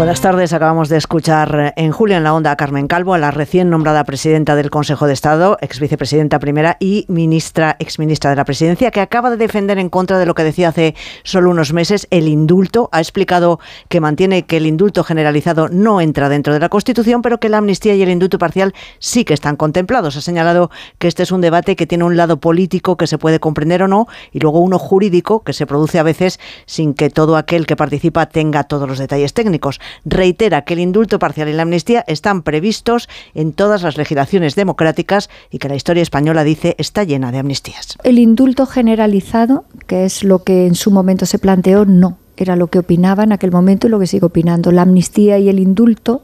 Buenas tardes. Acabamos de escuchar en julio en la onda a Carmen Calvo, a la recién nombrada presidenta del Consejo de Estado, ex vicepresidenta primera y ministra, exministra de la Presidencia, que acaba de defender en contra de lo que decía hace solo unos meses el indulto. Ha explicado que mantiene que el indulto generalizado no entra dentro de la Constitución, pero que la amnistía y el indulto parcial sí que están contemplados. Ha señalado que este es un debate que tiene un lado político que se puede comprender o no y luego uno jurídico que se produce a veces sin que todo aquel que participa tenga todos los detalles técnicos reitera que el indulto parcial y la amnistía están previstos en todas las legislaciones democráticas y que la historia española dice está llena de amnistías. El indulto generalizado, que es lo que en su momento se planteó, no. Era lo que opinaba en aquel momento y lo que sigue opinando. La amnistía y el indulto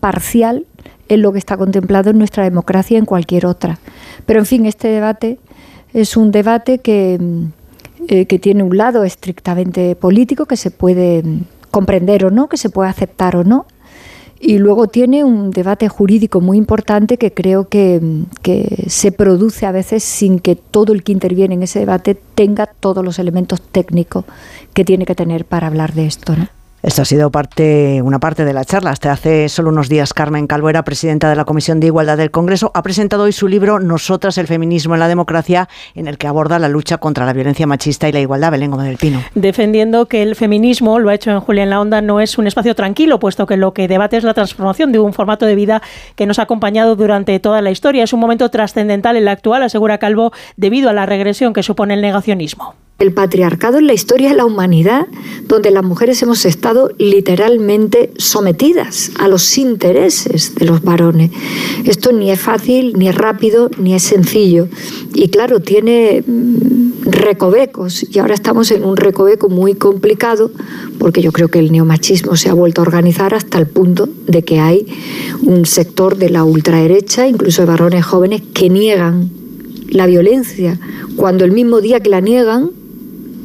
parcial es lo que está contemplado en nuestra democracia y en cualquier otra. Pero en fin, este debate es un debate que, eh, que tiene un lado estrictamente político que se puede comprender o no, que se puede aceptar o no. Y luego tiene un debate jurídico muy importante que creo que, que, se produce a veces sin que todo el que interviene en ese debate tenga todos los elementos técnicos que tiene que tener para hablar de esto. Esta ha sido parte, una parte de la charla. Hasta hace solo unos días, Carmen Calvo era presidenta de la Comisión de Igualdad del Congreso. Ha presentado hoy su libro Nosotras, el feminismo en la democracia, en el que aborda la lucha contra la violencia machista y la igualdad. Belén Gómez del Pino. Defendiendo que el feminismo, lo ha hecho en Julia en la Onda, no es un espacio tranquilo, puesto que lo que debate es la transformación de un formato de vida que nos ha acompañado durante toda la historia. Es un momento trascendental en la actual, asegura Calvo, debido a la regresión que supone el negacionismo. El patriarcado en la historia de la humanidad, donde las mujeres hemos estado literalmente sometidas a los intereses de los varones. Esto ni es fácil, ni es rápido, ni es sencillo. Y claro, tiene mm, recovecos. Y ahora estamos en un recoveco muy complicado, porque yo creo que el neomachismo se ha vuelto a organizar hasta el punto de que hay un sector de la ultraderecha, incluso de varones jóvenes, que niegan la violencia, cuando el mismo día que la niegan,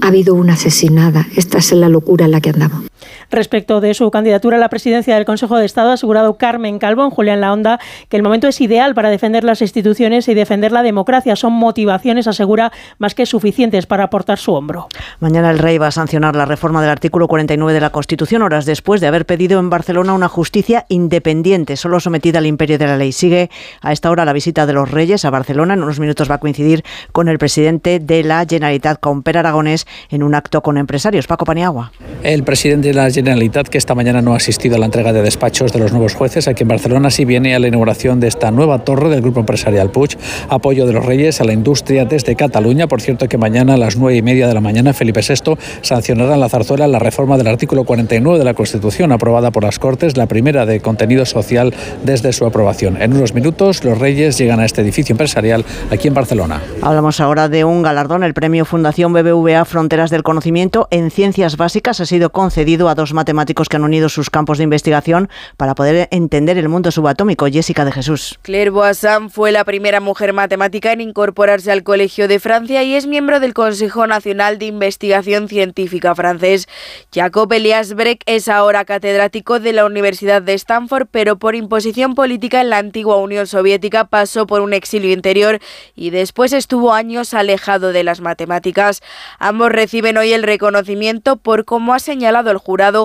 ha habido una asesinada. Esta es la locura en la que andamos. Respecto de su candidatura a la presidencia del Consejo de Estado, ha asegurado Carmen Calvo en Julián La Onda que el momento es ideal para defender las instituciones y defender la democracia. Son motivaciones, asegura, más que suficientes para aportar su hombro. Mañana el rey va a sancionar la reforma del artículo 49 de la Constitución, horas después de haber pedido en Barcelona una justicia independiente, solo sometida al imperio de la ley. Sigue a esta hora la visita de los reyes a Barcelona. En unos minutos va a coincidir con el presidente de la Generalitat, con Per Aragonés, en un acto con empresarios. Paco Paniagua. El presidente de la Generalitat, que esta mañana no ha asistido a la entrega de despachos de los nuevos jueces aquí en Barcelona, sí viene a la inauguración de esta nueva torre del Grupo Empresarial Puig, apoyo de los Reyes a la industria desde Cataluña. Por cierto, que mañana a las nueve y media de la mañana Felipe VI sancionará en la zarzuela la reforma del artículo 49 de la Constitución, aprobada por las Cortes, la primera de contenido social desde su aprobación. En unos minutos, los Reyes llegan a este edificio empresarial aquí en Barcelona. Hablamos ahora de un galardón, el premio Fundación BBVA Fronteras del Conocimiento en Ciencias Básicas ha sido concedido a dos matemáticos que han unido sus campos de investigación para poder entender el mundo subatómico. Jessica de Jesús. Claire Boissin fue la primera mujer matemática en incorporarse al Colegio de Francia y es miembro del Consejo Nacional de Investigación Científica francés. Jacob Elias Breck es ahora catedrático de la Universidad de Stanford, pero por imposición política en la antigua Unión Soviética pasó por un exilio interior y después estuvo años alejado de las matemáticas. Ambos reciben hoy el reconocimiento por, como ha señalado el jurado,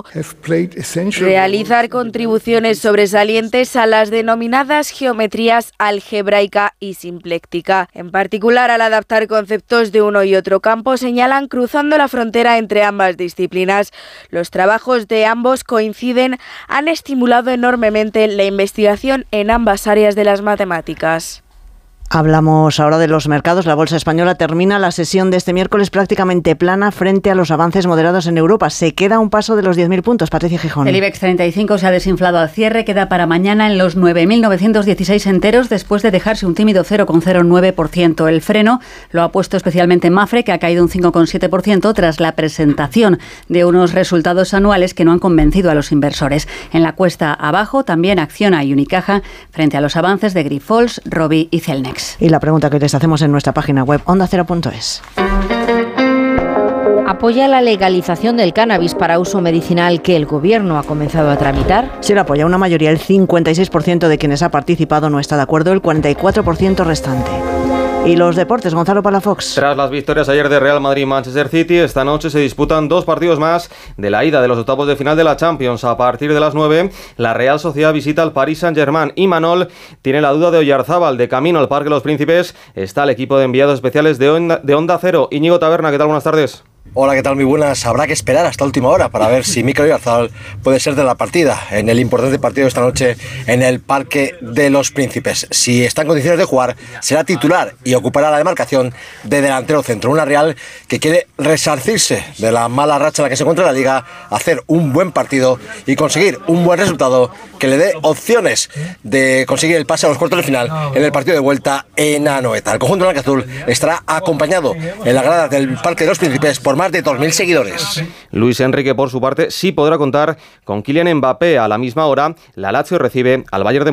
realizar contribuciones sobresalientes a las denominadas geometrías algebraica y simpléctica. En particular, al adaptar conceptos de uno y otro campo, señalan cruzando la frontera entre ambas disciplinas. Los trabajos de ambos coinciden, han estimulado enormemente la investigación en ambas áreas de las matemáticas. Hablamos ahora de los mercados. La bolsa española termina la sesión de este miércoles prácticamente plana frente a los avances moderados en Europa. Se queda un paso de los 10.000 puntos. Patricia Gijón. El IBEX 35 se ha desinflado al cierre. Queda para mañana en los 9.916 enteros después de dejarse un tímido 0,09%. El freno lo ha puesto especialmente Mafre, que ha caído un 5,7% tras la presentación de unos resultados anuales que no han convencido a los inversores. En la cuesta abajo también acciona Unicaja frente a los avances de Grifols, Robi y Celnex. Y la pregunta que les hacemos en nuestra página web ondacero.es. ¿Apoya la legalización del cannabis para uso medicinal que el gobierno ha comenzado a tramitar? Sí, lo apoya una mayoría. El 56% de quienes ha participado no está de acuerdo, el 44% restante. Y los deportes, Gonzalo Palafox. Tras las victorias ayer de Real Madrid y Manchester City, esta noche se disputan dos partidos más de la ida de los octavos de final de la Champions. A partir de las 9, la Real Sociedad visita al Paris Saint-Germain y Manol tiene la duda de Oyarzábal. De camino al Parque de los Príncipes está el equipo de enviados especiales de Onda, de Onda Cero. Íñigo Taberna, ¿qué tal? Buenas tardes. Hola, ¿qué tal? Muy buenas. Habrá que esperar hasta última hora para ver si Mikel Oyarzabal puede ser de la partida en el importante partido de esta noche en el Parque de los Príncipes. Si está en condiciones de jugar, será titular y ocupará la demarcación de delantero centro. Una Real que quiere resarcirse de la mala racha en la que se encuentra la liga, hacer un buen partido y conseguir un buen resultado que le dé opciones de conseguir el pase a los cuartos de final en el partido de vuelta en Anoeta. El conjunto Azul estará acompañado en la grada del Parque de los Príncipes por de 2.000 seguidores. Luis Enrique, por su parte, sí podrá contar con Kylian Mbappé a la misma hora. La Lazio recibe al Bayern de Múnich.